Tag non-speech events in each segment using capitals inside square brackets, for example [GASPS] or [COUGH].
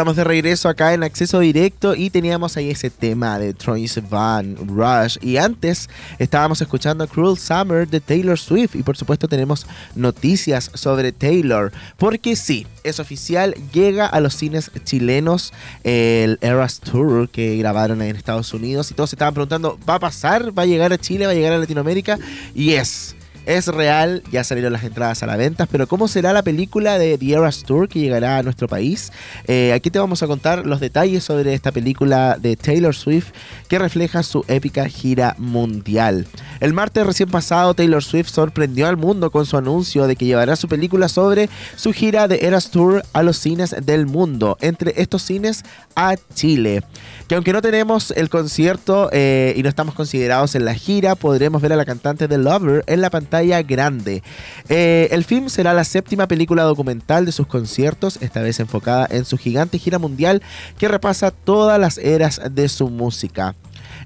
Estamos de regreso acá en acceso directo y teníamos ahí ese tema de Troy Van Rush. Y antes estábamos escuchando Cruel Summer de Taylor Swift. Y por supuesto tenemos noticias sobre Taylor. Porque sí, es oficial, llega a los cines chilenos el Eras Tour que grabaron en Estados Unidos. Y todos se estaban preguntando, ¿va a pasar? ¿Va a llegar a Chile? ¿Va a llegar a Latinoamérica? Y es es real, ya salieron las entradas a la venta, pero ¿cómo será la película de The Eras Tour que llegará a nuestro país? Eh, aquí te vamos a contar los detalles sobre esta película de Taylor Swift que refleja su épica gira mundial. El martes recién pasado, Taylor Swift sorprendió al mundo con su anuncio de que llevará su película sobre su gira de Eras Tour a los cines del mundo, entre estos cines a Chile. Que aunque no tenemos el concierto eh, y no estamos considerados en la gira, podremos ver a la cantante de Lover en la pantalla grande. Eh, el film será la séptima película documental de sus conciertos, esta vez enfocada en su gigante gira mundial que repasa todas las eras de su música.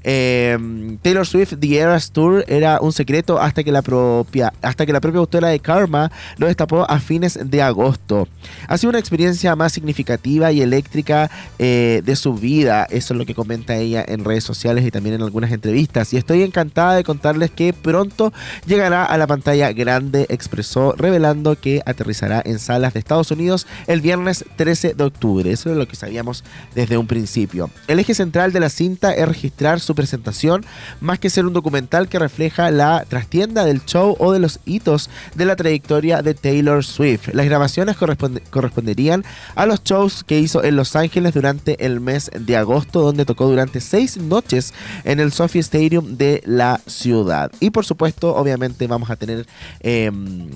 Em, Taylor Swift The Eras Tour era un secreto hasta que la propia hasta que la propia autora de Karma lo destapó a fines de agosto. Ha sido una experiencia más significativa y eléctrica eh, de su vida. Eso es lo que comenta ella en redes sociales y también en algunas entrevistas. Y estoy encantada de contarles que pronto llegará a la pantalla grande, expresó, revelando que aterrizará en salas de Estados Unidos el viernes 13 de octubre. Eso es lo que sabíamos desde un principio. El eje central de la cinta es registrar su presentación, más que ser un documental que refleja la trastienda del show o de los hitos de la trayectoria de Taylor Swift. Las grabaciones corresponderían a los shows que hizo en Los Ángeles durante el mes de agosto, donde tocó durante seis noches en el Sophie Stadium de la ciudad. Y por supuesto, obviamente vamos a tener... Em,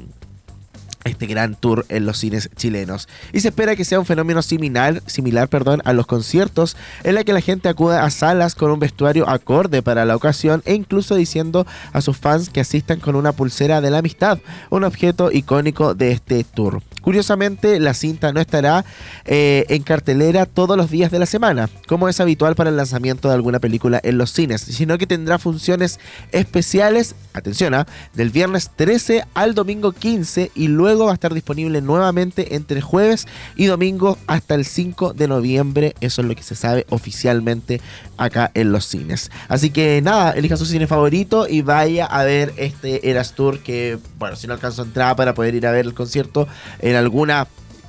este gran tour en los cines chilenos. Y se espera que sea un fenómeno similar, similar perdón, a los conciertos, en la que la gente acuda a salas con un vestuario acorde para la ocasión e incluso diciendo a sus fans que asistan con una pulsera de la amistad, un objeto icónico de este tour. Curiosamente, la cinta no estará eh, en cartelera todos los días de la semana, como es habitual para el lanzamiento de alguna película en los cines, sino que tendrá funciones especiales, atención, ¿ah? del viernes 13 al domingo 15 y luego va a estar disponible nuevamente entre jueves y domingo hasta el 5 de noviembre. Eso es lo que se sabe oficialmente acá en los cines. Así que nada, elija su cine favorito y vaya a ver este Eras Tour que, bueno, si no alcanzó entrada para poder ir a ver el concierto en alguna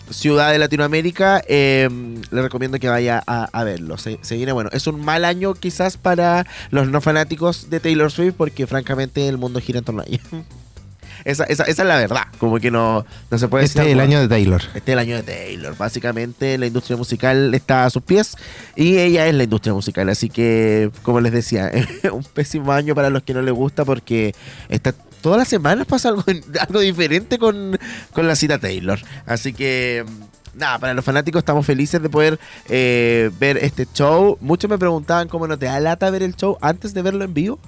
ciudad de Latinoamérica, em, le recomiendo que vaya a, verlo. Se, viene bueno. Es un mal año quizás para los no fanáticos de Taylor Swift porque francamente el mundo gira en torno a ella. [LAUGHS] Esa, esa, esa, es la verdad. Como que no, no se puede Este es el año de Taylor. Este es el año de Taylor. Básicamente la industria musical está a sus pies y ella es la industria musical. Así que, como les decía, [LAUGHS] un pésimo año para los que no les gusta porque está todas las semanas pasa algo, [LAUGHS] algo diferente con, la cita Taylor. Así que nada, para los fanáticos estamos felices de poder eh, ver este show. Muchos me preguntaban cómo no te da lata ver el show antes de verlo en vivo.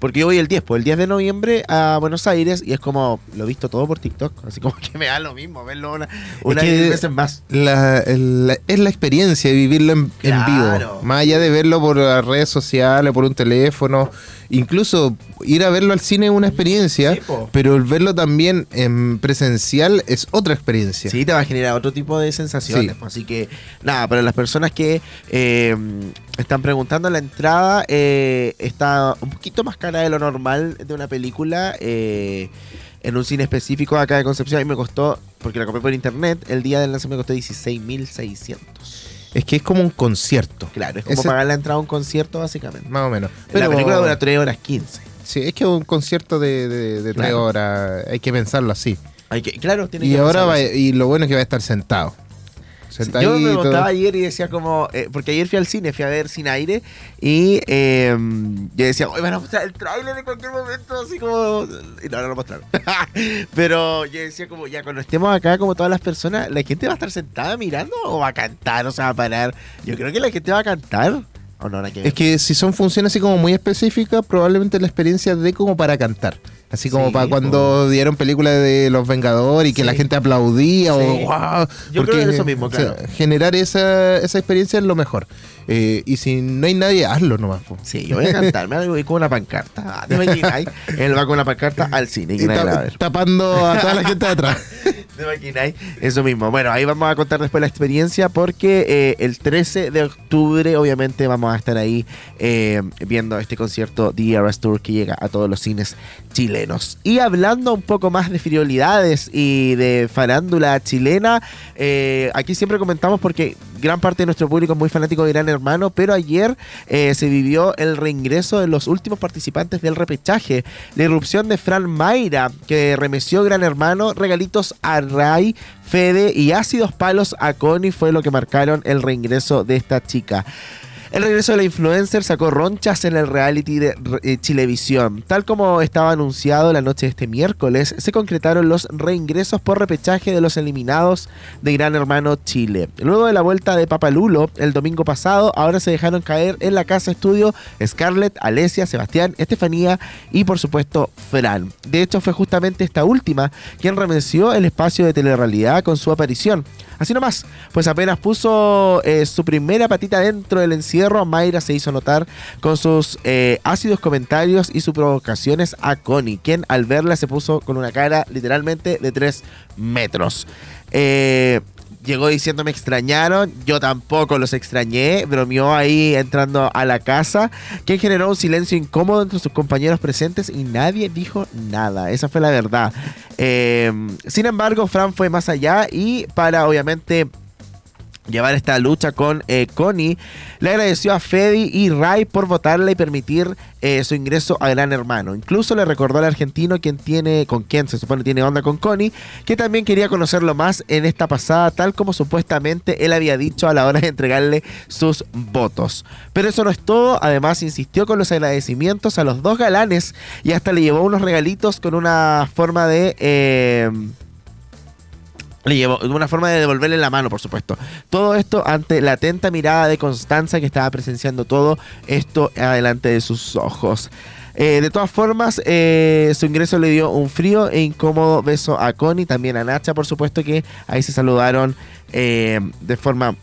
Porque yo voy el 10, pues el 10 de noviembre a Buenos Aires y es como, lo he visto todo por TikTok, así como que me da lo mismo verlo una, una veces más. La, es la experiencia de vivirlo en, vivo, más allá de verlo por las redes sociales, por un teléfono, incluso ir a verlo al cine es una experiencia, pero el verlo también en presencial es otra experiencia. Sí, te va a generar otro tipo de sensaciones. Así que, nada, para las personas que eh, están preguntando, la entrada eh, está un poquito más cara de lo normal de una película. Eh, en un cine específico acá de Concepción y me costó, porque la compré por internet, el día del lanzamiento me costó 16.600. Es que es como un concierto. Claro, es como pagar la entrada a un concierto básicamente. Más o menos. Pero la película dura 3 horas 15. Sí, es que un concierto de, de, 3 horas, hay que pensarlo así. Hay que, claro, tiene y ahora y lo bueno es que va a estar sentado yo me preguntaba ayer y decía como, eh, porque ayer fui al cine, fui a ver Sin Aire y em, yo decía, hoy van a mostrar el tráiler en cualquier momento, así como... Y no, no lo mostraron. [LAUGHS] Pero yo decía como, ya cuando estemos acá como todas las personas, ¿la gente va a estar sentada mirando o va a cantar o se va a parar? Yo creo que la gente va a cantar. ¿O no, es que si son funciones así como muy específicas, probablemente la experiencia de como para cantar. Así como para cuando dieron películas de Los Vengadores y que la gente aplaudía o wow. Yo creo que eso mismo, claro. generar esa, esa experiencia es lo mejor. Eh, y si no hay nadie, hazlo nomás. Sí, yo voy a cantarme voy con una pancarta. Ah, Él va con una pancarta al cine. Y, tapando a toda la gente de atrás. [LAUGHS] Eso mismo. Bueno, ahí vamos a contar después la experiencia porque eh, el 13 de octubre obviamente vamos a estar ahí eh, viendo este concierto The Eras Tour que llega a todos los cines Y hablando un poco más de frivolidades y de farándula chilena, eh, aquí siempre comentamos porque gran parte de nuestro público es muy fanático de Gran Hermano, pero ayer se vivió el reingreso de los últimos participantes del repechaje. La irrupción de Fran Mayra, que remeció Gran Hermano, regalitos a Ray, Fede y ácidos palos a Connie fue lo que marcaron el reingreso de esta chica. El regreso de la influencer sacó ronchas en el reality de eh, Chilevisión. Tal como estaba anunciado la noche de este miércoles, se concretaron los reingresos por repechaje de los eliminados de Gran Hermano Chile. Luego de la vuelta de Papalulo el domingo pasado, ahora se dejaron caer en la casa estudio Scarlett, Alesia, Sebastián, Estefanía y por supuesto Fran. De hecho, fue justamente esta última quien remenció el espacio de telerrealidad con su aparición. Así nomás, pues apenas puso eh, su primera patita dentro del encierro, Mayra se hizo notar con sus eh, ácidos comentarios y sus provocaciones a Connie, quien al verla se puso con una cara literalmente de 3 metros. Eh, llegó diciendo me extrañaron, yo tampoco los extrañé, bromeó ahí entrando a la casa, que generó un silencio incómodo entre sus compañeros presentes y nadie dijo nada, esa fue la verdad. Em, sin embargo, Fran fue más allá y para obviamente llevar esta lucha con eh, Connie, le agradeció a Fedi y Ray por votarle y permitir eh, su ingreso a Gran Hermano. Incluso le recordó al argentino quien tiene, con quien se supone tiene onda con Connie, que también quería conocerlo más en esta pasada, tal como supuestamente él había dicho a la hora de entregarle sus votos. Pero eso no es todo, además insistió con los agradecimientos a los dos galanes y hasta le llevó unos regalitos con una forma de... Eh, le llevó una forma de devolverle la mano, por supuesto. Todo esto ante la atenta mirada de Constanza que estaba presenciando todo esto adelante de sus ojos. Eh, de todas formas, eh, su ingreso le dio un frío e incómodo beso a Connie, también a Nacha, por supuesto que ahí se saludaron eh, de forma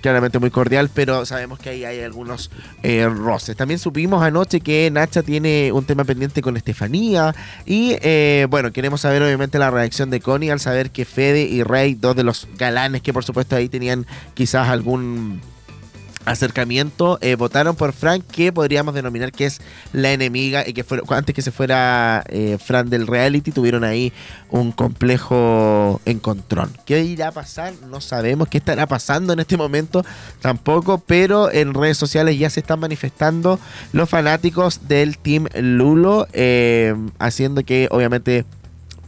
claramente muy cordial, pero sabemos que ahí hay algunos eh, roces. También supimos anoche que Nacha tiene un tema pendiente con Estefanía y eh, bueno, queremos saber obviamente la reacción de Connie al saber que Fede y Rey, dos de los galanes que por supuesto ahí tenían quizás algún acercamiento eh, votaron por Frank que podríamos denominar que es la enemiga y que fue, antes que se fuera eh, Frank del reality tuvieron ahí un complejo encontrón ¿qué irá a pasar? no sabemos qué estará pasando en este momento tampoco pero en redes sociales ya se están manifestando los fanáticos del team Lulo eh, haciendo que obviamente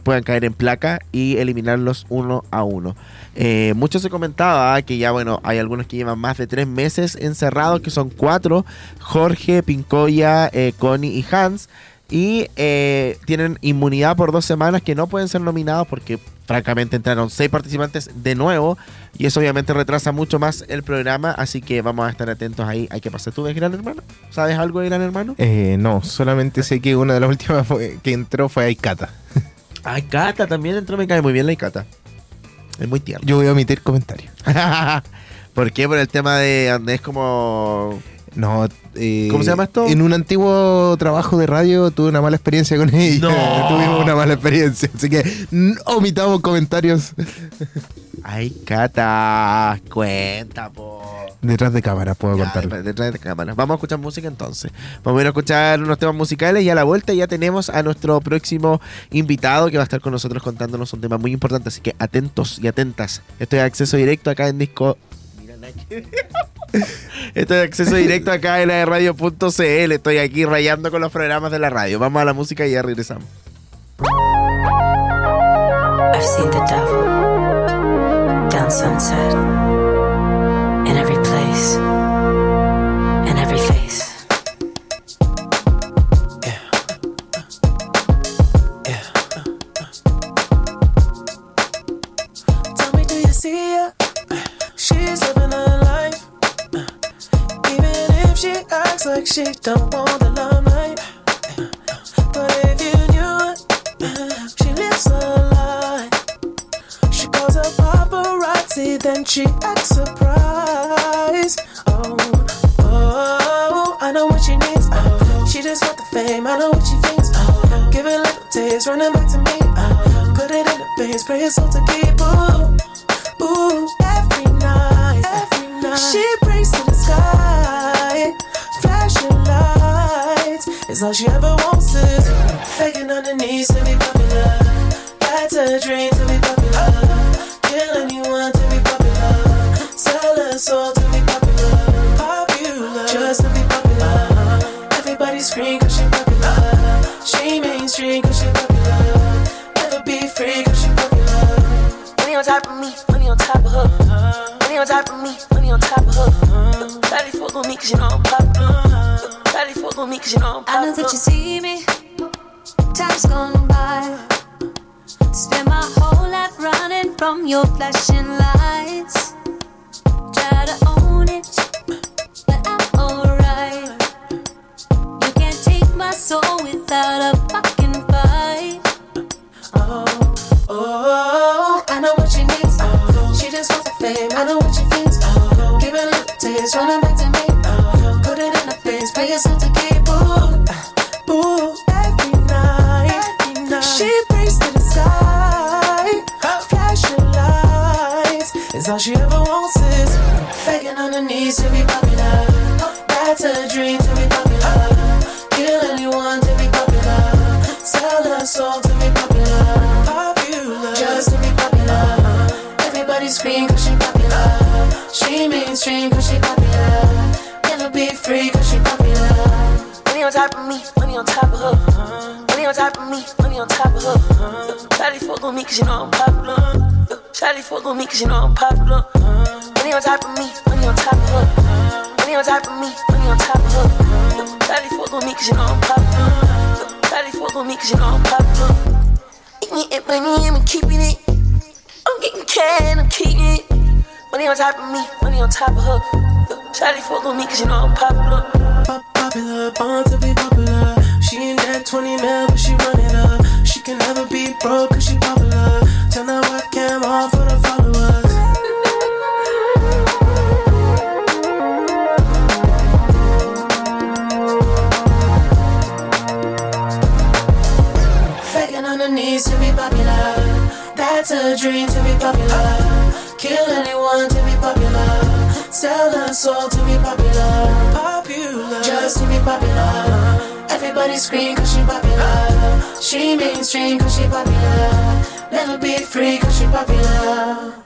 puedan caer en placa y eliminarlos uno a uno. Eh, mucho se comentaba que ya, bueno, hay algunos que llevan más de tres meses encerrados, que son cuatro, Jorge, Pincoya, eh, Connie y Hans, y eh, tienen inmunidad por dos semanas que no pueden ser nominados porque francamente entraron seis participantes de nuevo y eso obviamente retrasa mucho más el programa, así que vamos a estar atentos ahí. Hay que pasar. ¿Tú ves Gran Hermano? ¿Sabes algo de Gran Hermano? Eh, no, solamente sé que una de las últimas que entró fue Aikata. Aikata también entró, me cae muy bien la Aikata. Es muy tierno. Yo voy a omitir comentarios. [LAUGHS] ¿Por qué? Por el tema de es como. No, eh, ¿cómo se llama esto? En un antiguo trabajo de radio tuve una mala experiencia con ella. No. [LAUGHS] Tuvimos una mala experiencia. Así que omitamos comentarios. Ay, Cata, cuenta, po. Detrás de cámara, puedo contarlo. Detrás de cámara. Vamos a escuchar música entonces. Vamos a ir a escuchar unos temas musicales y a la vuelta ya tenemos a nuestro próximo invitado que va a estar con nosotros contándonos un tema muy importante. Así que atentos y atentas. Estoy de acceso directo acá en Disco. Mira, [LAUGHS] Estoy de acceso directo acá en la radio.cl. Estoy aquí rayando con los programas de la radio. Vamos a la música y ya regresamos. I've seen the devil down sunset. Like she don't want the limelight. But if you knew she lives a lie. She calls a paparazzi, then she acts surprised. Oh, oh, I know what she needs. Oh, she just want the fame, I know what she thinks. Oh, give it little taste, running back to me. Oh, put it in the things, pray it's all to keep. Ooh, all she ever wants is begging on her knees to be That's a dream to be popular. Kill anyone to be popular. Sell her soul to be popular. Popular, just to be popular. Everybody scream cause she popular. She mainstream cause she popular. Never be free cause she popular. Money on top of me, money on top of her. Money on top of me, money on top of her. Shawty fuck on me cause you know I'm popular. Shawty fuck on me cause you know I'm popular. Money on top of me, money on top of her. Money on top of me, money on top of her. Shawty fuck on me cause you know I'm popular. Shawty fuck on me cause you know I'm popular. Eating it, money, I'm keeping it. I'm getting cash, I'm keeping it. Money on top of me, money on top of her. Shawty fuck on me cause you know I'm popular. Pop popular, born to be popular. She ain't that 20 mil, but she run up. She can never be broke cause she popular. Turn that webcam off for the followers. On knees to be popular. That's a dream to be popular. Kill anyone to be popular. Sell her soul to be popular. Popular, just to be popular. Everybody scream cause she popular. She mainstream cause she popular. Never be free cause she popular.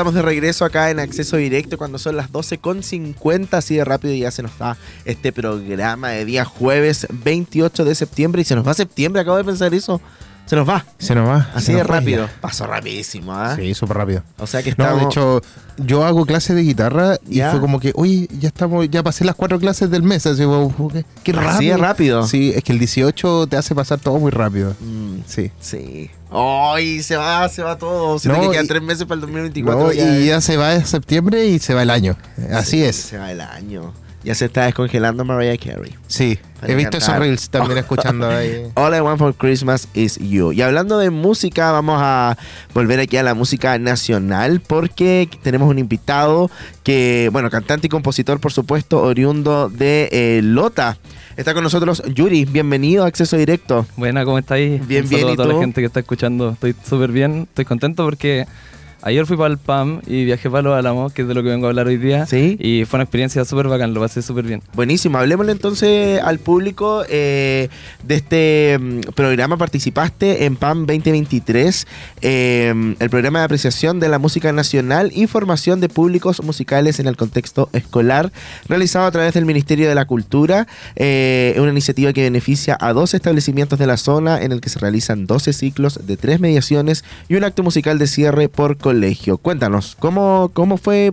Estamos de regreso acá en acceso directo cuando son las 12.50, así de rápido ya se nos da este programa de día jueves 28 de septiembre y se nos va septiembre, acabo de pensar eso. Se nos va. Se nos va. Así de rápido. ya. Pasó rapidísimo, ¿ah? Sí, súper rápido. O sea que No, estamos... de hecho, yo hago clases de guitarra y Ya. fue como que, oye, ya estamos, ya pasé las cuatro clases del mes. Así, como, qué, rápido. Así de rápido. Sí, es que el 18 te hace pasar todo muy rápido. Mm, Sí. sí. ¡Ay! se va, se va todo. Se No, te quedan tres meses para el 2024. No, ya y es- ya se va en septiembre y se va el año. Así es. Se va el año. Ya se está descongelando Mariah Carey. Sí. He visto esos cantar. reels también [LAUGHS] escuchando ahí. All I Want for Christmas is You. Y hablando de música, vamos a volver aquí a la música nacional porque tenemos un invitado que, bueno, cantante y compositor, por supuesto, oriundo de eh, Lota. Está con nosotros Yuri. Bienvenido a Acceso Directo. Buena, ¿cómo estáis? Bien, Un bien, saludo ¿y a toda tú? la gente que está escuchando. Estoy súper bien, estoy contento porque ayer fui para el PAM y viajé para Los Álamos, que es de lo que vengo a hablar hoy día. Sí. Y fue una experiencia súper bacán, lo pasé súper bien. Buenísimo, hablemosle entonces al público eh, de este mm, programa. Participaste en PAM 2023, eh, el programa de apreciación de la música nacional y formación de públicos musicales en el contexto escolar, realizado a través del Ministerio de la Cultura, eh, una iniciativa que beneficia a dos establecimientos de la zona en el que se realizan 12 ciclos de tres mediaciones y un acto musical de cierre por colegio. Cuéntanos, ¿cómo, cómo fue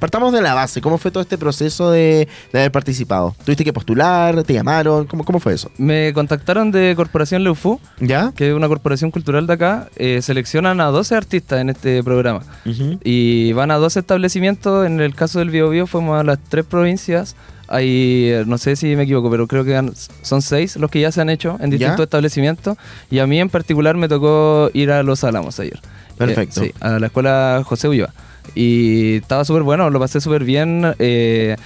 Partamos de la base, ¿cómo fue todo este proceso de, de haber participado? ¿Tuviste que postular? ¿Te llamaron? ¿Cómo, cómo fue eso? Me contactaron de Corporación Leufu, ¿Ya? que es una corporación cultural de acá. eh, seleccionan a 12 artistas en este programa. Y van a dos establecimientos. En el caso del Bio Bio fuimos a las tres provincias. Hay, eh, no sé si me equivoco, pero creo que son seis los que ya se han hecho en distintos ¿Ya? establecimientos. Y a mí en particular me tocó ir a Los Álamos ayer. Perfecto. Eh, sí, a la escuela José Ulloa. Y estaba súper bueno, lo pasé súper bien. eh,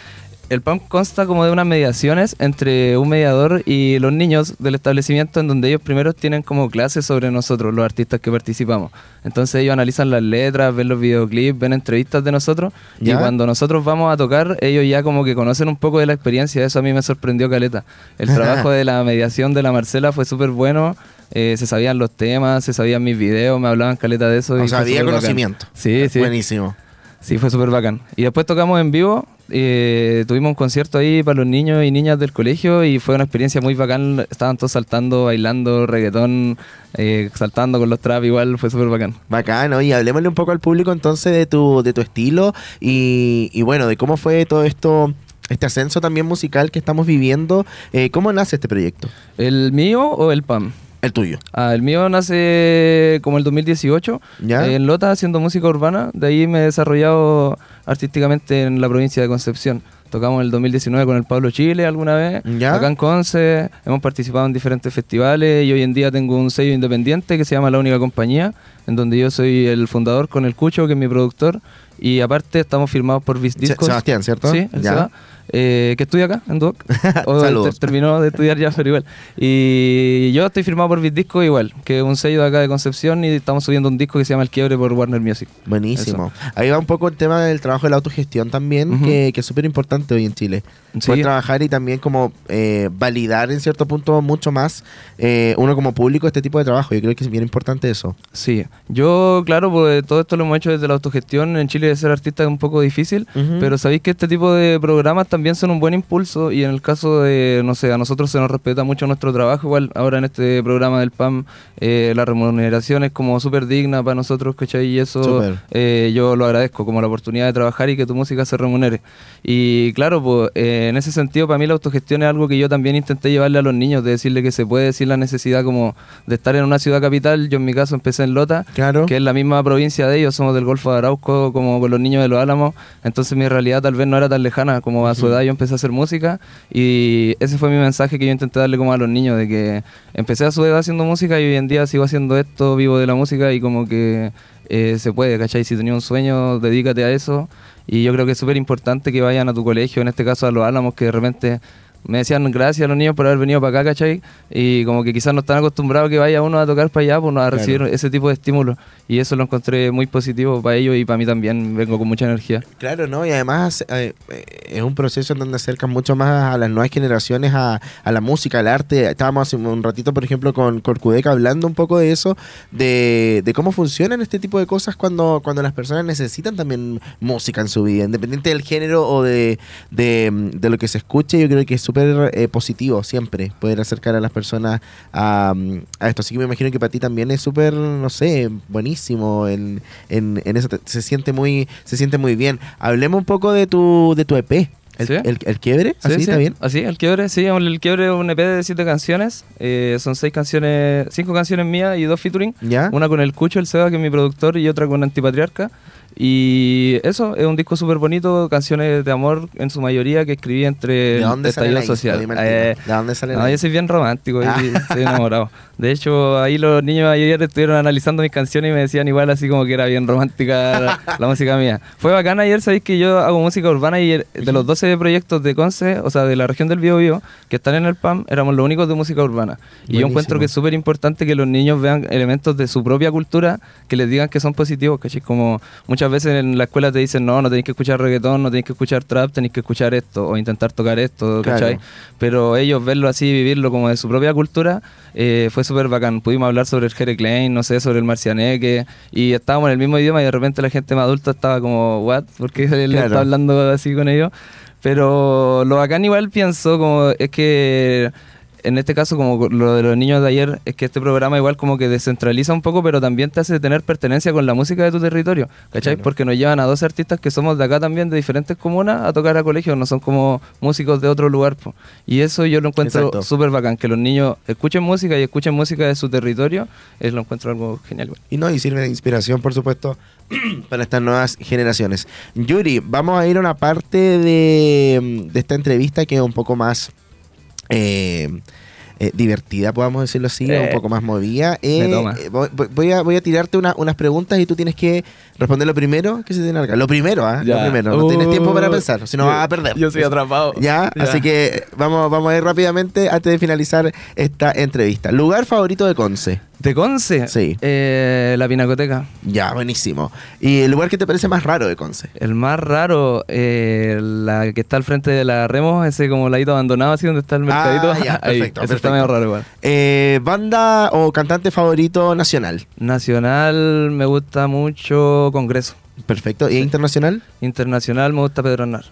el PAM consta como de unas mediaciones entre un mediador y los niños del establecimiento en donde ellos primero tienen como clases sobre nosotros, los artistas que participamos. Entonces ellos analizan las letras, ven los videoclips, ven entrevistas de nosotros ¿Ya? y cuando nosotros vamos a tocar, ellos ya como que conocen un poco de la experiencia, eso a mí me sorprendió Caleta. El [LAUGHS] trabajo de la mediación de la Marcela fue súper bueno. Eh, se sabían los temas, se sabían mis videos, me hablaban caleta de eso. O y sea, había bacán. conocimiento. Sí, sí. Buenísimo. Sí, fue súper bacán. Y después tocamos en vivo, eh, tuvimos un concierto ahí para los niños y niñas del colegio y fue una experiencia muy bacán. Estaban todos saltando, bailando, reggaetón, eh, saltando con los trap igual, fue súper bacán. Bacán, oye, hablemosle un poco al público entonces de tu, de tu estilo y, y bueno, de cómo fue todo esto, este ascenso también musical que estamos viviendo. Eh, ¿Cómo nace este proyecto? ¿El mío o el PAM? El tuyo. Ah, el mío nace como el 2018, ¿Ya? en Lota haciendo música urbana. De ahí me he desarrollado artísticamente en la provincia de Concepción. Tocamos en el 2019 con el Pablo Chile alguna vez. ¿Ya? Acá en Conce hemos participado en diferentes festivales y hoy en día tengo un sello independiente que se llama La Única Compañía, en donde yo soy el fundador con el Cucho, que es mi productor. Y aparte estamos firmados por Se- Discos. Sebastián, ¿cierto? Sí, el Ya. Eh, que estudia acá en Duoc. [LAUGHS] O terminó de estudiar ya, pero igual. Y yo estoy firmado por Disco igual, que es un sello de acá de Concepción y estamos subiendo un disco que se llama El Quiebre por Warner Music. Buenísimo. Ahí va un poco el tema del trabajo de la autogestión también, Ujú. que, que es súper importante hoy en Chile. Sí. Poder trabajar y también como eh, validar en cierto punto mucho más eh, uno como público este tipo de trabajo. Yo creo que es bien importante eso. Sí, yo, claro, pues todo esto lo hemos hecho desde la autogestión. En Chile de ser artista es un poco difícil, Ujú. pero sabéis que este tipo de programas también son un buen impulso y en el caso de, no sé, a nosotros se nos respeta mucho nuestro trabajo, igual ahora en este programa del PAM eh, la remuneración es como súper digna para nosotros, ¿cachai? Y eso eh, yo lo agradezco, como la oportunidad de trabajar y que tu música se remunere. Y claro, pues eh, en ese sentido para mí la autogestión es algo que yo también intenté llevarle a los niños, de decirle que se puede decir la necesidad como de estar en una ciudad capital. Yo en mi caso empecé en Lota, Claro. que es la misma provincia de ellos, somos del Golfo de Arauco, como con los niños de los Álamos, entonces mi realidad tal vez no era tan lejana, como a su yo empecé a hacer música y ese fue mi mensaje que yo intenté darle como a los niños, de que empecé a su edad haciendo música y hoy en día sigo haciendo esto, vivo de la música y como que eh, se puede, ¿cachai? Si tenías un sueño, dedícate a eso. Y yo creo que es súper importante que vayan a tu colegio, en este caso a Los Álamos, que de repente me decían gracias a los niños por haber venido para acá, ¿cachai? Y como que quizás no están acostumbrados que vaya uno a tocar para allá, pues no a recibir ese tipo de estímulos. Y eso lo encontré muy positivo para ellos y para mí también. Vengo con mucha energía. Claro, ¿no? Y además eh, eh, es un proceso en donde acercan mucho más a las nuevas generaciones a, a la música, al arte. Estábamos hace un ratito, por ejemplo, con Corcudeca hablando un poco de eso, de, de cómo funcionan este tipo de cosas cuando, cuando las personas necesitan también música en su vida, independiente del género o de, de, de lo que se escuche. Yo creo que es súper eh, positivo siempre poder acercar a las personas a, a esto. Así que me imagino que para ti también es súper, no sé, buenísimo en, en, en eso. Te- Se siente muy, se siente muy bien. Hablemos un poco de tu, de tu EP. El, ¿Sí? el- el quiebre, Sí, así sí. está bien. Así, el quiebre, sí, el quiebre es un EP de siete canciones. eh, son seis canciones, cinco canciones mías y dos featuring. ¿Ya? Una con el Cucho, el Seba, que es mi productor, y otra con Antipatriarca. Y eso, es un disco súper bonito, canciones de amor en su mayoría que escribí entre ¿De dónde estallido social. Eh. ¿De dónde sale no, yo soy bien romántico y Ah. estoy enamorado. De hecho, ahí los niños ayer estuvieron analizando mis canciones y me decían igual así como que era bien romántica la, la [LAUGHS] música mía. Fue bacán ayer, sabéis que yo hago música urbana y de los 12 proyectos de Conce, o sea, de la región del Biobío, que están en el PAM, éramos los únicos de música urbana. Y Buenísimo. yo encuentro que es súper importante que los niños vean elementos de su propia cultura que les digan que son positivos, ¿cachai? Como muchas veces en la escuela te dicen, no, no tenéis que escuchar reggaetón, no tenéis que escuchar trap, tenéis que escuchar esto o intentar tocar esto, Claro. ¿cachai? Pero ellos verlo así, vivirlo como de su propia cultura, eh, fue súper bacán. Pudimos hablar sobre el Jere Klein, no sé, sobre el Marcianeque, y estábamos en el mismo idioma y de repente la gente más adulta estaba como, ¿what? ¿Por qué él [LAUGHS] Claro. está hablando así con ellos? Pero lo bacán igual pienso como es que en este caso como lo de los niños de ayer es que este programa igual como que descentraliza un poco pero también te hace tener pertenencia con la música de tu territorio ¿cachai? porque nos llevan a dos artistas que somos de acá también de diferentes comunas a tocar a colegios no son como músicos de otro lugar po. y eso yo lo encuentro súper bacán que los niños escuchen música y escuchen música de su territorio es lo encuentro algo genial igual. Y no, y sirve de inspiración, por supuesto, [CLEARS THROAT] para estas nuevas generaciones. Yuri, vamos a ir a una parte de, de esta entrevista que es un poco más eh, eh, divertida, podamos decirlo así, Eh, un poco más movida. Eh, me toma. eh, voy, voy a, voy a tirarte una- unas preguntas y tú tienes que responder lo primero que se tiene acá. Lo primero, ¿ah? Lo primero. No tienes tiempo para pensar, si no vas a perder. yo soy atrapado. ¿Ya? Ya. Así que vamos, vamos a ir rápidamente antes de finalizar esta entrevista. ¿Lugar favorito de Conce? ¿De Conce? Sí. Eh, la Pinacoteca. Ya, buenísimo. ¿Y el lugar que te parece más raro de Conce? El más raro, eh, la que está al frente de la Remos, ese como ladito abandonado, así donde está el mercadito. Ah, ya, [LAUGHS] Ahí, perfecto, ese perfecto. está medio raro igual. Eh, ¿Banda o cantante favorito nacional? Nacional me gusta mucho Congreso. Perfecto. ¿Y internacional? Internacional me gusta Pedro Aznar.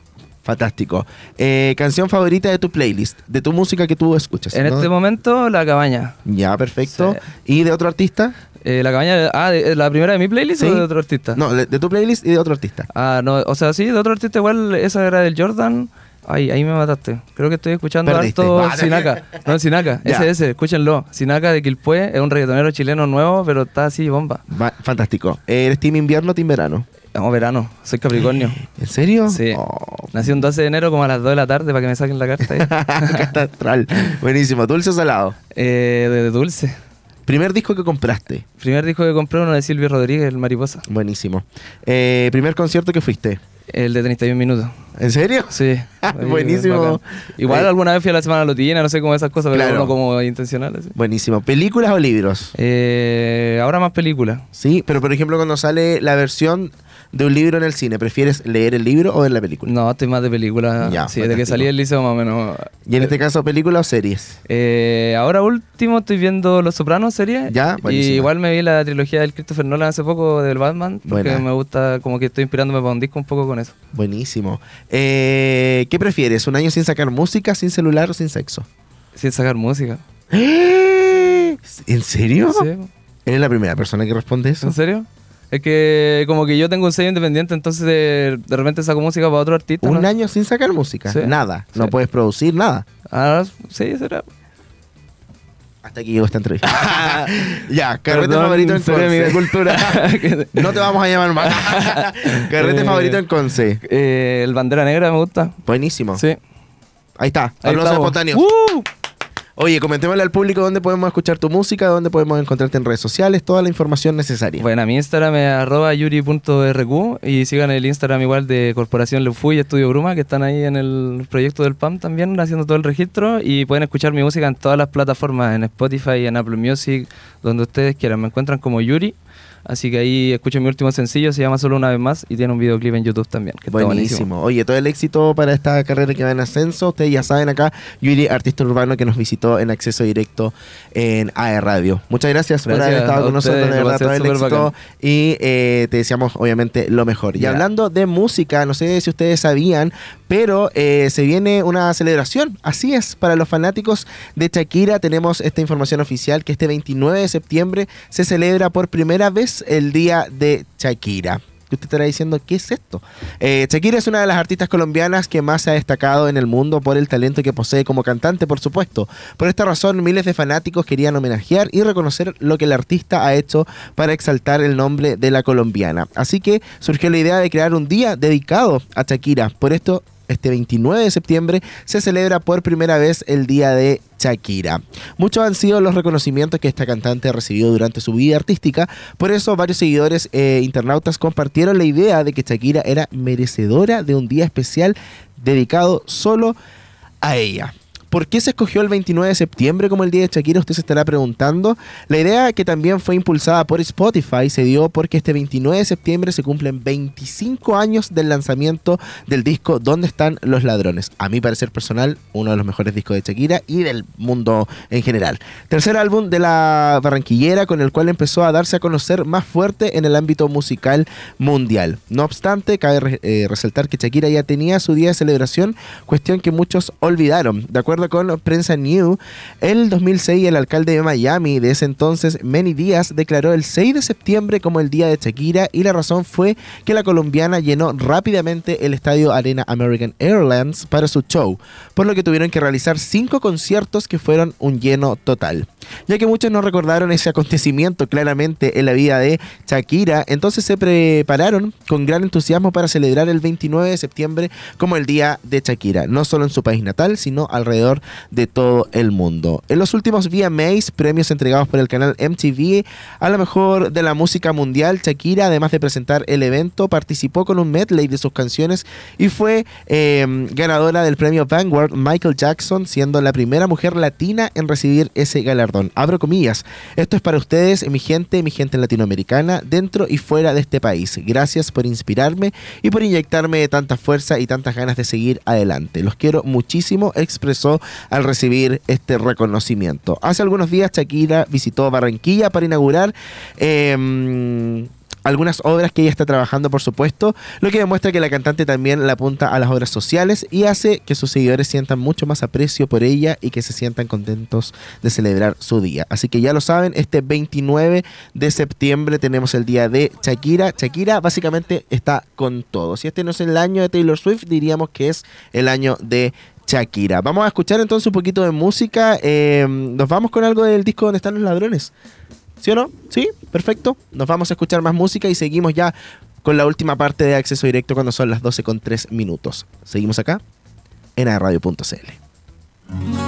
Fantástico. Eh, ¿Canción favorita de tu playlist? De tu música que tú escuchas. En ¿no? este momento, La Cabaña. Ya, perfecto. Sí. ¿Y de otro artista? Eh, la Cabaña, ah, de- ¿la primera de mi playlist Sí. o de otro artista? No, de, de tu playlist y de otro artista. Ah, no, o sea, sí, de otro artista igual, esa era del Jordan. Ay, ahí me mataste. Creo que estoy escuchando Perdiste. harto Ah, [LAUGHS] Sinaka. No, Sinaka. Ya. Ese, ese, escúchenlo. Sinaka de Quilpué es un reggaetonero chileno nuevo, pero está así, bomba. Va- fantástico. Eh, ¿Eres team invierno o team verano? Vamos, verano. Soy Capricornio. [GASPS] ¿En serio? Sí. Oh. Nací un 12 de enero como a las 2 de la tarde para que me saquen la carta. [LAUGHS] astral. Buenísimo. ¿Dulce o salado? eh, de dulce. Primer disco que compraste. Primer disco que compré uno de Silvio Rodríguez, el Mariposa. Buenísimo. Eh, primer concierto que fuiste. El de 31 minutos. ¿En serio? Sí. [LAUGHS] Buenísimo. Igual Eh, alguna vez fui a la Semana Lotina, no sé cómo esas cosas, pero uno como intencional. así. Buenísimo. ¿Películas o libros? Eh, ahora más películas. Sí, pero por ejemplo cuando sale la versión de un libro en el cine, ¿prefieres leer el libro o ver la película? No, estoy más de película. Ya, sí, desde que salí del liceo más o menos. Y en este caso, ¿película o series? Eh, ahora último estoy viendo Los Sopranos serie. Ya, Y igual me vi la trilogía del Christopher Nolan hace poco del Batman. Porque Buena. me gusta, como que estoy inspirándome para un disco un poco con eso. Buenísimo. Eh, ¿Qué prefieres? ¿Un año sin sacar música, sin celular o sin sexo? Sin sacar música. [GASPS] ¿En serio? Sí. ¿Eres la primera persona que responde eso? ¿En serio? Es que como que yo tengo un sello independiente, entonces de, de repente saco música para otro artista. Un ¿no? año sin sacar música. Sí. Nada. No Sí. puedes producir nada. Ah, sí, será. Hasta aquí llegó esta entrevista. [LAUGHS] [LAUGHS] ya, carrete Perdón, favorito en sería mi Conce. cultura. [LAUGHS] no te vamos a llamar más. carrete Eh, favorito en Conce. Eh, el bandera negra me gusta. Buenísimo. Sí. Ahí está. Ahí estamos. espontáneos. ¡Uh! Oye, comentémosle al público dónde podemos escuchar tu música, dónde podemos encontrarte en redes sociales, toda la información necesaria. Bueno, mi Instagram es arroba yuri.rq y sigan el Instagram igual de Corporación Lefuy y Estudio Bruma, que están ahí en el proyecto del PAM también haciendo todo el registro y pueden escuchar mi música en todas las plataformas, en Spotify, en Apple Music, donde ustedes quieran. Me encuentran como Yuri. Así que ahí escuchen mi último sencillo, se llama Solo una vez más y tiene un videoclip en YouTube también. Que está Buenísimo. Oye, todo el éxito para esta carrera que va en ascenso. Ustedes ya saben acá, Yuri, artista urbano que nos visitó en acceso directo en AE Radio. Muchas gracias, por haber estado con nosotros, de verdad, todo el éxito. bacán. Y eh, te deseamos, obviamente, lo mejor. Y hablando de música, no sé si ustedes sabían, pero eh, se viene una celebración. Así es, para los fanáticos de Shakira tenemos esta información oficial que este 29 de septiembre se celebra por primera vez el Día de Shakira. Usted estará diciendo, ¿qué es esto? Eh, Shakira es una de las artistas colombianas que más se ha destacado en el mundo por el talento que posee como cantante, por supuesto. Por esta razón, miles de fanáticos querían homenajear y reconocer lo que el artista ha hecho para exaltar el nombre de la colombiana. Así que surgió la idea de crear un día dedicado a Shakira. Por esto, este 29 de septiembre se celebra por primera vez el Día de Shakira. Muchos han sido los reconocimientos que esta cantante ha recibido durante su vida artística, por eso varios seguidores e internautas compartieron la idea de que Shakira era merecedora de un día especial dedicado solo a ella. ¿Por qué se escogió el 29 de septiembre como el día de Shakira? Usted se estará preguntando. La idea que también fue impulsada por Spotify se dio porque este 29 de septiembre se cumplen 25 años del lanzamiento del disco ¿Dónde están los ladrones? A mi parecer personal, uno de los mejores discos de Shakira y del mundo en general. Tercer álbum de la barranquillera con el cual empezó a darse a conocer más fuerte en el ámbito musical mundial. No obstante, cabe eh, resaltar que Shakira ya tenía su día de celebración, cuestión que muchos olvidaron. De acuerdo con Prensa New, el 2006 el alcalde de Miami de ese entonces, Manny Díaz, declaró el 6 de septiembre como el día de Shakira y la razón fue que la colombiana llenó rápidamente el estadio Arena American Airlines para su show, por lo que tuvieron que realizar cinco conciertos que fueron un lleno total. Ya que muchos no recordaron ese acontecimiento claramente en la vida de Shakira, entonces se prepararon con gran entusiasmo para celebrar el 29 de septiembre como el día de Shakira, no solo en su país natal, sino alrededor de todo el mundo. En los últimos VMAs, premios entregados por el canal MTV a lo mejor de la música mundial, Shakira, además de presentar el evento, participó con un medley de sus canciones y fue eh, ganadora del premio Vanguard Michael Jackson, siendo la primera mujer latina en recibir ese galardón. Abro comillas. Esto es para ustedes, mi gente, mi gente latinoamericana, dentro y fuera de este país. Gracias por inspirarme y por inyectarme tanta fuerza y tantas ganas de seguir adelante. Los quiero muchísimo, expresó al recibir este reconocimiento. Hace algunos días Shakira visitó Barranquilla para inaugurar eh, algunas obras que ella está trabajando, por supuesto, lo que demuestra que la cantante también le apunta a las obras sociales y hace que sus seguidores sientan mucho más aprecio por ella y que se sientan contentos de celebrar su día. Así que ya lo saben, este 29 de septiembre tenemos el día de Shakira. Shakira básicamente está con todo. Si este no es el año de Taylor Swift, diríamos que es el año de Shakira. Vamos a escuchar entonces un poquito de música. Eh, nos vamos con algo del disco donde están los ladrones. ¿Sí o no? ¿Sí? Perfecto. Nos vamos a escuchar más música y seguimos ya con la última parte de acceso directo cuando son las 12 con 3 minutos. Seguimos acá en aerradio.cl.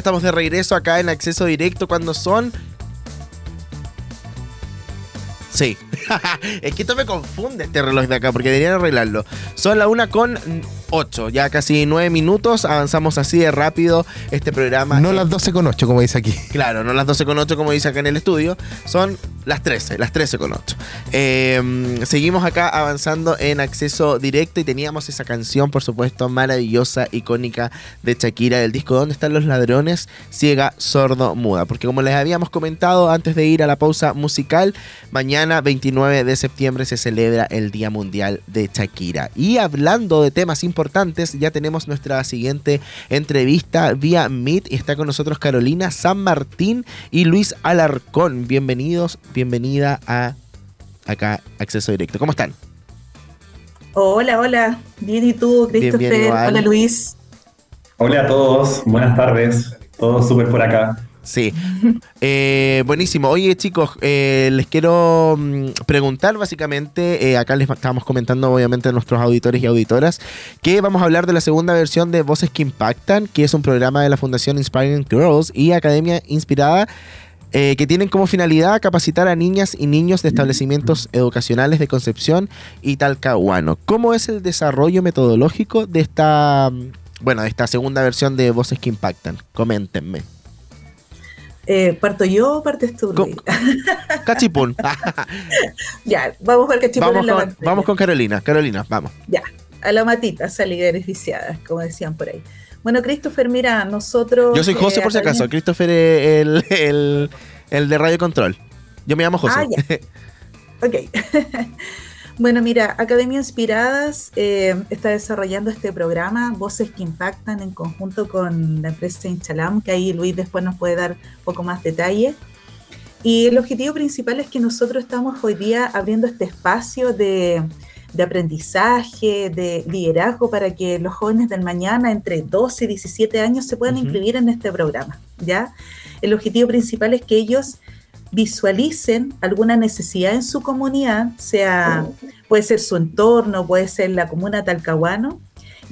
estamos de regreso acá en acceso directo cuando son. Sí. [LAUGHS] es que esto me confunde este reloj de acá porque deberían arreglarlo. Son la una con 8, ya casi 9 minutos. Avanzamos así de rápido este programa. No las 12 con 8, como dice aquí. Claro, no las 12 con 8 como dice acá en el estudio, son las 13, las 13 con 8. Eh, seguimos acá avanzando en acceso directo y teníamos esa canción, por supuesto, maravillosa, icónica de Shakira del disco ¿Dónde están los ladrones? Ciega, sordo, muda. Porque como les habíamos comentado antes de ir a la pausa musical, mañana 29 de septiembre se celebra el Día Mundial de Shakira. Y hablando de temas importantes, ya tenemos nuestra siguiente entrevista vía Meet y está con nosotros Carolina San Martín y Luis Alarcón. Bienvenidos, bienvenida a acá Acceso Directo. ¿Cómo están? Hola, hola. Bien, ¿y tú, Christopher? bien, hola, Luis. Hola a todos, buenas tardes. Todo súper por acá. Sí. [LAUGHS] Eh, buenísimo. Oye, chicos, eh, les quiero mm, preguntar básicamente, eh, acá les estábamos comentando obviamente a nuestros auditores y auditoras, que vamos a hablar de la segunda versión de Voces que Impactan, que es un programa de la Fundación Inspiring Girls y Academia Inspirada. Eh, que tienen como finalidad capacitar a niñas y niños de establecimientos educacionales de Concepción y Talcahuano. ¿Cómo es el desarrollo metodológico de esta, mm, bueno, de esta segunda versión de Voces que Impactan? Coméntenme. Eh, ¿Parto yo o partes tú? [LAUGHS] Cachipún. [LAUGHS] ya, vamos con cachipún vamos, en la con, vamos con Carolina. Carolina, vamos. Ya, a la matita salí beneficiada, como decían por ahí. Bueno, Christopher, mira, nosotros... Yo soy José, eh, por si acaso. Christopher es el, el, el de Radio Control. Yo me llamo José. Ah, ya. [LAUGHS] Ok. [LAUGHS] bueno, mira, Academia Inspiradas eh, está desarrollando este programa, Voces que Impactan, en conjunto con la empresa Inchalam, que ahí Luis después nos puede dar un poco más detalle. Y el objetivo principal es que nosotros estamos hoy día abriendo este espacio de, de aprendizaje, de liderazgo, para que los jóvenes del mañana, entre 12 y 17 años, se puedan Ujú. inscribir en este programa. ¿ya? El objetivo principal es que ellos visualicen alguna necesidad en su comunidad, sea, puede ser su entorno, puede ser la comuna Talcahuano,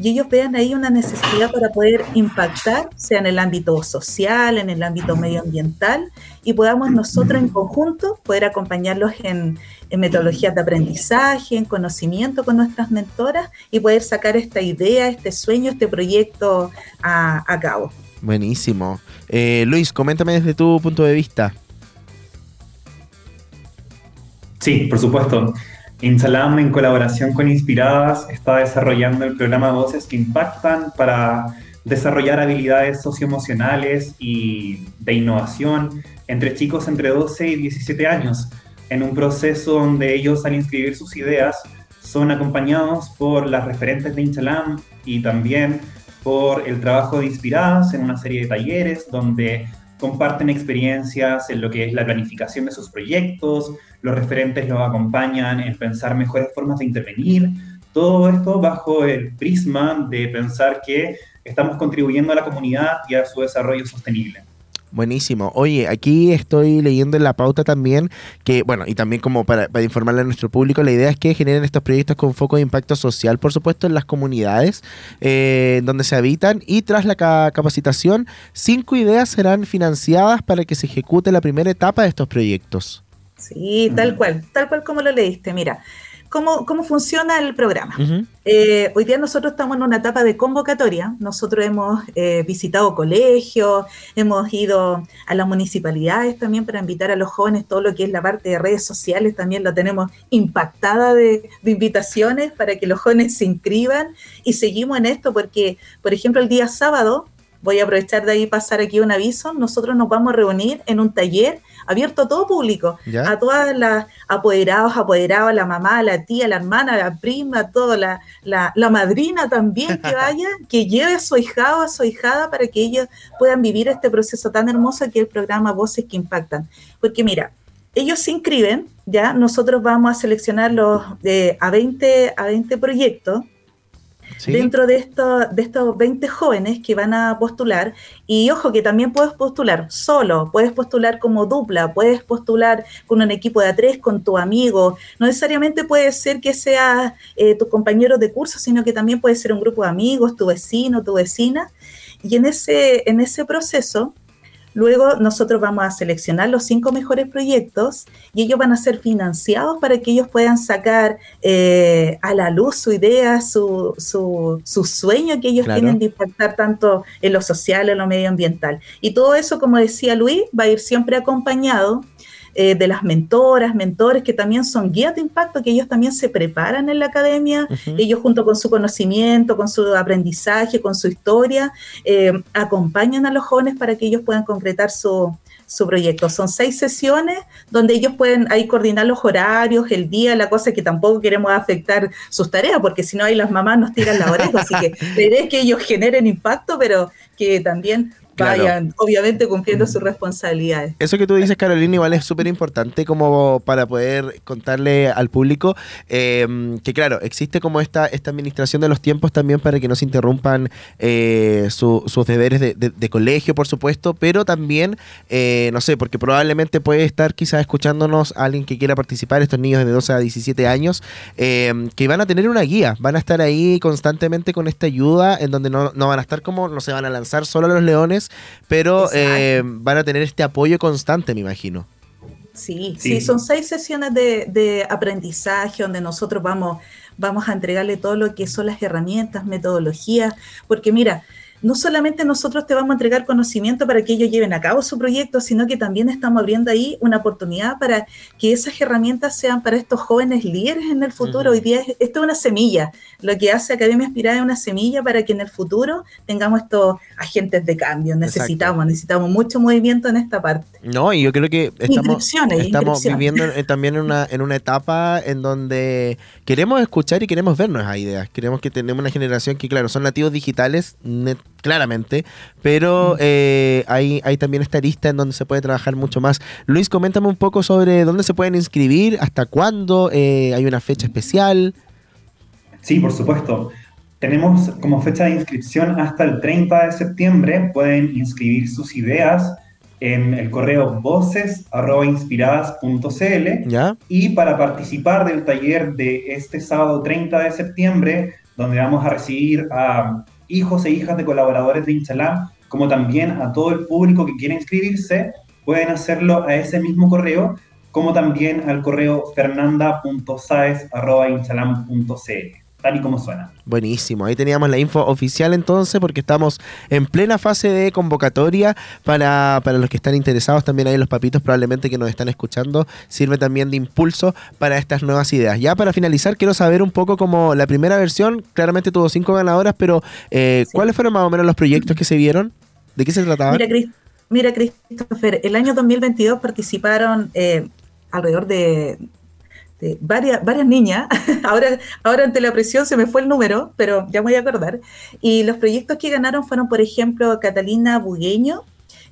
y ellos vean ahí una necesidad para poder impactar, sea en el ámbito social, en el ámbito medioambiental, y podamos nosotros en conjunto poder acompañarlos en, en metodologías de aprendizaje, en conocimiento con nuestras mentoras y poder sacar esta idea, este sueño, este proyecto a, a cabo. Buenísimo. Eh, Luis, coméntame desde tu punto de vista. Sí, por supuesto. Insalam, en colaboración con Inspiradas, está desarrollando el programa Voces que Impactan para desarrollar habilidades socioemocionales y de innovación entre chicos entre 12 y 17 años, en un proceso donde ellos al inscribir sus ideas son acompañados por las referentes de Insalam y también por el trabajo de Inspiradas en una serie de talleres donde comparten experiencias en lo que es la planificación de sus proyectos, los referentes los acompañan en pensar mejores formas de intervenir, todo esto bajo el prisma de pensar que estamos contribuyendo a la comunidad y a su desarrollo sostenible. Buenísimo. Oye, aquí estoy leyendo en la pauta también que, bueno, y también como para, para, informarle a nuestro público, la idea es que generen estos proyectos con foco de impacto social, por supuesto, en las comunidades eh, donde se habitan y tras la ca- capacitación, cinco ideas serán financiadas para que se ejecute la primera etapa de estos proyectos. Sí, tal cual, tal cual como lo leíste. Mira, ¿cómo, cómo funciona el programa? Ujú. Eh, hoy día nosotros estamos en una etapa de convocatoria. Nosotros hemos eh, visitado colegios, hemos ido a las municipalidades también para invitar a los jóvenes todo lo que es la parte de redes sociales. También lo tenemos impactada de, de invitaciones para que los jóvenes se inscriban y seguimos en esto porque, por ejemplo, el día sábado, voy a aprovechar de ahí pasar aquí un aviso, nosotros nos vamos a reunir en un taller abierto a todo público, ¿Ya? a todas las apoderados, apoderados, la mamá, la tía, la hermana, la prima, toda la, la, la madrina también que [LAUGHS] vaya, que lleve a su hijado, a su hijada para que ellos puedan vivir este proceso tan hermoso que es el programa Voces que Impactan. Porque mira, ellos se inscriben, ya nosotros vamos a seleccionar los de, a, 20, a 20 proyectos Dentro de, esto, de estos 20 jóvenes que van a postular. Y ojo, que también puedes postular solo, puedes postular como dupla, puedes postular con un equipo de a tres, con tu amigo. No necesariamente puede ser que sea eh, tu compañero de curso, sino que también puede ser un grupo de amigos, tu vecino, tu vecina. Y en ese, en ese proceso, Luego nosotros vamos a seleccionar los cinco mejores proyectos y ellos van a ser financiados para que ellos puedan sacar eh, a la luz su idea, su, su, su sueño que ellos Claro. tienen de impactar tanto en lo social, en lo medioambiental. Y todo eso, como decía Luis, va a ir siempre acompañado eh, de las mentoras, mentores que también son guías de impacto, que ellos también se preparan en la academia, ellos junto con su conocimiento, con su aprendizaje, con su historia, eh, acompañan a los jóvenes para que ellos puedan concretar su, su proyecto. Son seis sesiones donde ellos pueden ahí coordinar los horarios, el día, la cosa que tampoco queremos afectar sus tareas, porque si no ahí las mamás nos tiran la oreja. Así que la idea es que ellos generen impacto, pero que también Claro. vayan, obviamente, cumpliendo sus responsabilidades. Eso que tú dices, Carolina, igual es súper importante como para poder contarle al público eh, que, claro, existe como esta, esta administración de los tiempos también para que no se interrumpan eh, su- sus deberes de, de- de colegio, por supuesto, pero también, eh, no sé, porque probablemente puede estar quizás escuchándonos alguien que quiera participar, estos niños de 12 a 17 años, eh, que van a tener una guía, van a estar ahí constantemente con esta ayuda, en donde no, no van a estar como, no se van a lanzar solo a los leones, pero eh, van a tener este apoyo constante, me imagino. Sí, Sí. sí, son seis sesiones de, de aprendizaje donde nosotros vamos, vamos a entregarle todo lo que son las herramientas, metodologías, porque mira, no solamente nosotros te vamos a entregar conocimiento para que ellos lleven a cabo su proyecto, sino que también estamos abriendo ahí una oportunidad para que esas herramientas sean para estos jóvenes líderes en el futuro. Ujú. Hoy día es- esto es una semilla. Lo que hace Academia Aspirada es una semilla para que en el futuro tengamos estos agentes de cambio. Necesitamos, necesitamos mucho movimiento en esta parte. No, y yo creo que estamos, viviendo también en una, en una etapa en donde queremos escuchar y queremos ver nuevas ideas. Queremos que tenemos una generación que, claro, son nativos digitales, net- claramente, pero eh, hay, hay también esta lista en donde se puede trabajar mucho más. Luis, coméntame un poco sobre dónde se pueden inscribir, hasta cuándo, eh, hay una fecha especial. Sí, por supuesto. Tenemos como fecha de inscripción hasta el 30 de septiembre. Pueden inscribir sus ideas en el correo voces.inspiradas.cl y para participar del taller de este sábado 30 de septiembre, donde vamos a recibir a hijos e hijas de colaboradores de Inchalam, como también a todo el público que quiera inscribirse, pueden hacerlo a ese mismo correo, como también al correo fernanda.saez.inchalam.cl. tal y como suena. Buenísimo, ahí teníamos la info oficial entonces porque estamos en plena fase de convocatoria para, para los que están interesados, también ahí los papitos probablemente que nos están escuchando, sirve también de impulso para estas nuevas ideas. Ya para finalizar quiero saber un poco como la primera versión, claramente tuvo cinco ganadoras, pero eh, Sí. ¿cuáles fueron más o menos los proyectos que se vieron? ¿De qué se trataba? Mira, Cris- mira, Christopher, el año 2022 participaron eh, alrededor de, de varias, varias niñas. [LAUGHS] ahora, ahora ante la presión se me fue el número, pero ya me voy a acordar. Y los proyectos que ganaron fueron, por ejemplo, Catalina Bugueño,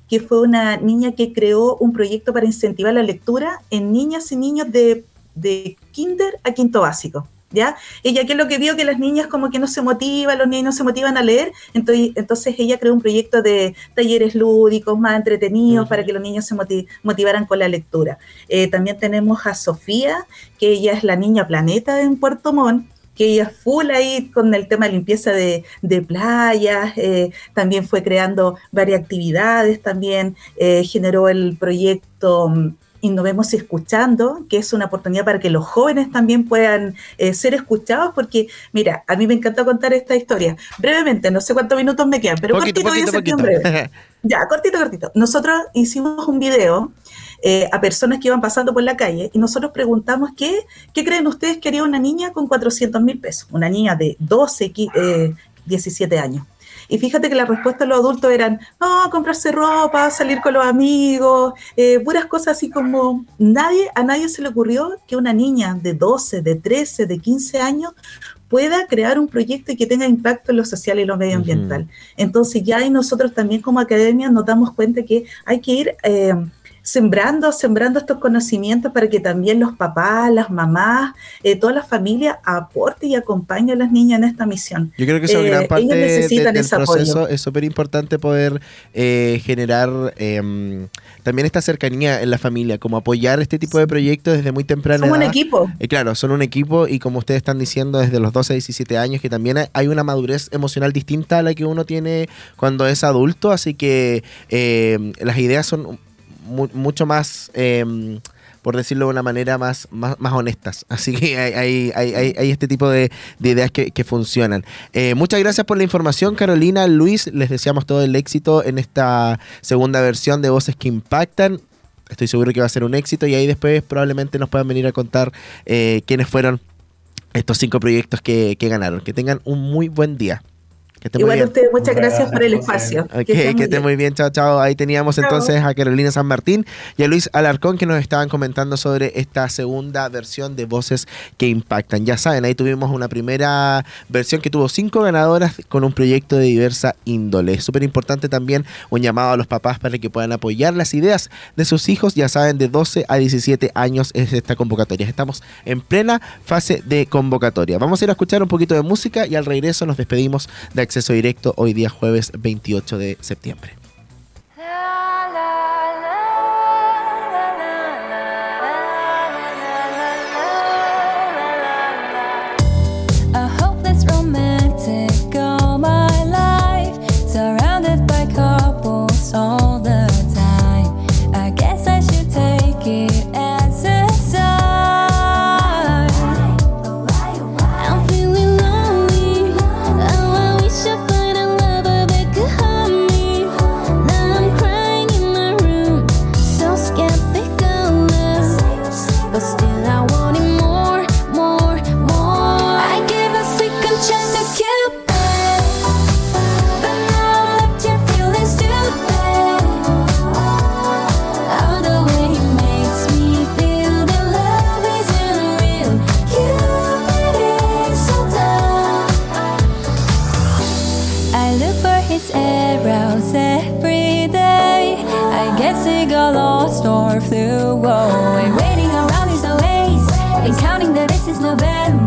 que fue una niña que creó un proyecto para incentivar la lectura en niñas y niños de, de kinder a quinto básico. ¿Ya? Ella que es lo que vio que las niñas como que no se motivan, los niños no se motivan a leer, entonces, entonces ella creó un proyecto de talleres lúdicos más entretenidos para que los niños se moti- motivaran con la lectura. Eh, también tenemos a Sofía, que ella es la niña planeta en Puerto Montt, que ella es full ahí con el tema de limpieza de, de playas, eh, también fue creando varias actividades, también eh, generó el proyecto mm, Innovemos Escuchando, que es una oportunidad para que los jóvenes también puedan eh, ser escuchados, porque mira, a mí me encanta contar esta historia. Brevemente, no sé cuántos minutos me quedan, pero poquito, cortito voy a poquito, breve. [LAUGHS] Ya, cortito, cortito. Nosotros hicimos un video eh, a personas que iban pasando por la calle y nosotros preguntamos qué, qué creen ustedes que haría una niña con 400 mil pesos, una niña de 12, qui- eh, 17 años. Y fíjate que la respuesta de los adultos eran, no, comprarse ropa, salir con los amigos, eh, puras cosas así como nadie, a nadie se le ocurrió que una niña de 12, de 13, de 15 años pueda crear un proyecto y que tenga impacto en lo social y lo medioambiental. Entonces ya ahí nosotros también como academia nos damos cuenta que hay que ir eh, sembrando, sembrando estos conocimientos para que también los papás, las mamás, eh, toda la familia aporte y acompañe a las niñas en esta misión. Yo creo que eso es Eh, gran parte de- del proceso. apoyo. Es súper importante poder eh, generar em, también esta cercanía en la familia, como apoyar este tipo de proyectos desde muy temprana Somos un equipo. Eh, claro, son un equipo y como ustedes están diciendo, desde los 12 a 17 años, que también hay- una madurez emocional distinta a la que uno tiene cuando es adulto, así que eh, las ideas son mu- mucho más... em, por decirlo de una manera más, más, más honestas. [LAUGHS] Así que hay, hay, hay, hay- este tipo de, de ideas que, que funcionan. Eh, muchas gracias por la información, Carolina, Luis. Les deseamos todo el éxito en esta segunda versión de Voces que Impactan. Estoy seguro que va a ser un éxito y ahí después probablemente nos puedan venir a contar eh, quiénes fueron estos cinco proyectos que, que ganaron. Que tengan un muy buen día. Que muy Igual a bien. ustedes, muchas gracias por el espacio. Ok, que estén muy bien, chao, chao. Ahí teníamos Chao. entonces a Carolina San Martín y a Luis Alarcón que nos estaban comentando sobre esta segunda versión de Voces que Impactan. Ya saben, ahí tuvimos una primera versión que tuvo cinco ganadoras con un proyecto de diversa índole. Es súper importante también un llamado a los papás para que puedan apoyar las ideas de sus hijos. Ya saben, de 12 a 17 años es esta convocatoria. Estamos en plena fase de convocatoria. Vamos a ir a escuchar un poquito de música y al regreso nos despedimos de acceso directo hoy día jueves 28 de septiembre. Every day. I guess he got lost or flew away. Waiting around his ways and counting the days since November.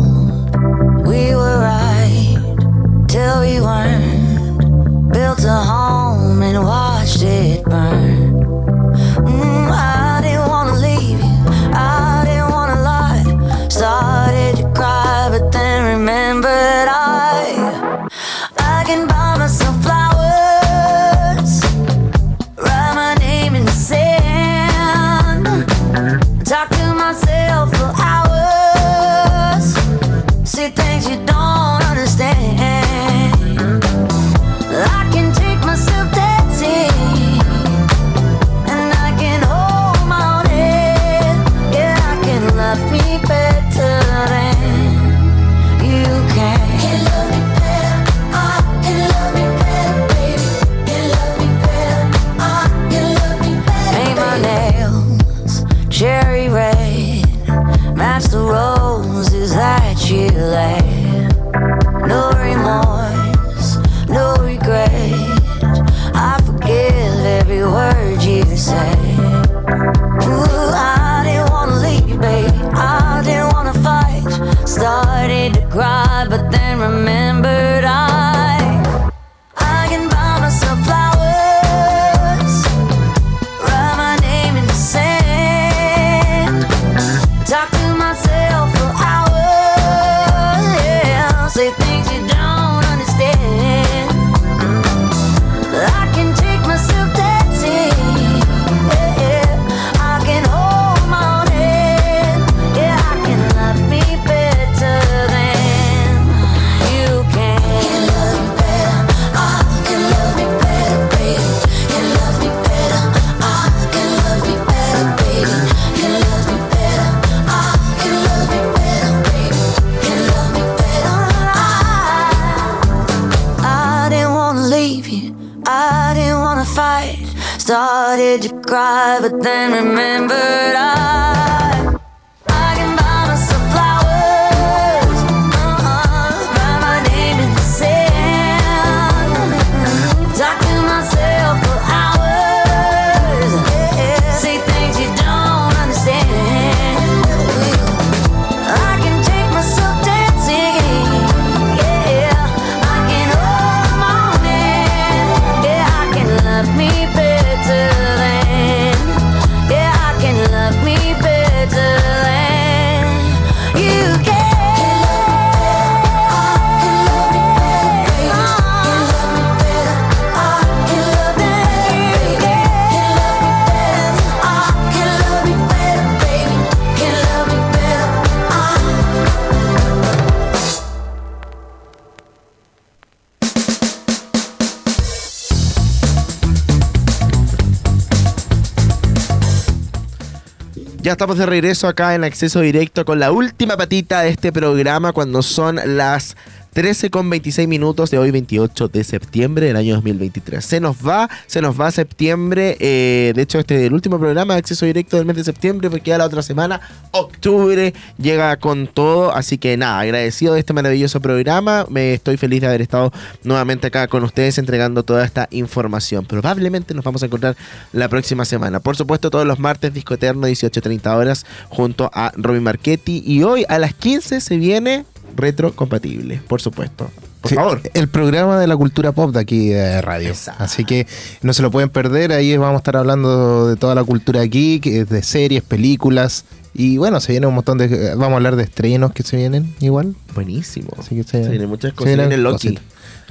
Estamos de regreso acá en acceso directo con la última patita de este programa cuando son las 13 con 26 minutos de hoy 28 de septiembre del año 2023. Se nos va, se nos va septiembre. eh, de hecho, este es el último programa de acceso directo del mes de septiembre porque ya la otra semana, octubre, llega con todo. Así que nada, agradecido de este maravilloso programa. Me estoy feliz de haber estado nuevamente acá con ustedes entregando toda esta información. Probablemente nos vamos a encontrar la próxima semana. Por supuesto, todos los martes, Disco Eterno, 18.30 horas, junto a Robin Marchetti. Y hoy a las 15 se viene retrocompatible, por supuesto. Por Sí, favor. El programa de la cultura pop de aquí de radio. Exacto. Así que no se lo pueden perder. Ahí vamos a estar hablando de toda la cultura geek, eh, de series, películas. Y bueno, se viene un montón de. Vamos a hablar de estrenos que se vienen igual. Buenísimo. Así que se, Se vienen muchas se cosas. Viene Loki.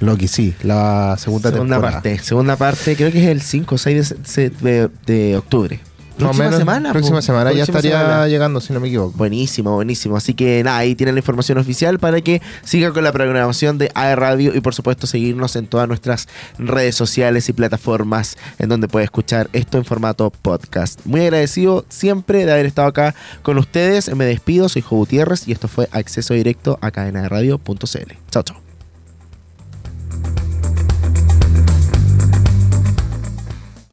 Loki, sí. La segunda, Segunda temporada. parte, segunda parte, creo que es el 5 o 6 de, de- de octubre. Próxima menos, semana. Próxima po. semana ya estaría semana. llegando, si no me equivoco. Buenísimo, buenísimo. Así que nada, ahí tienen la información oficial para que sigan con la programación de AE Radio y por supuesto seguirnos en todas nuestras redes sociales y plataformas en donde puede escuchar esto en formato podcast. Muy agradecido siempre de haber estado acá con ustedes. Me despido, soy Jo Gutiérrez y esto fue Acceso Directo a cadenaradio.cl. Chao, chao.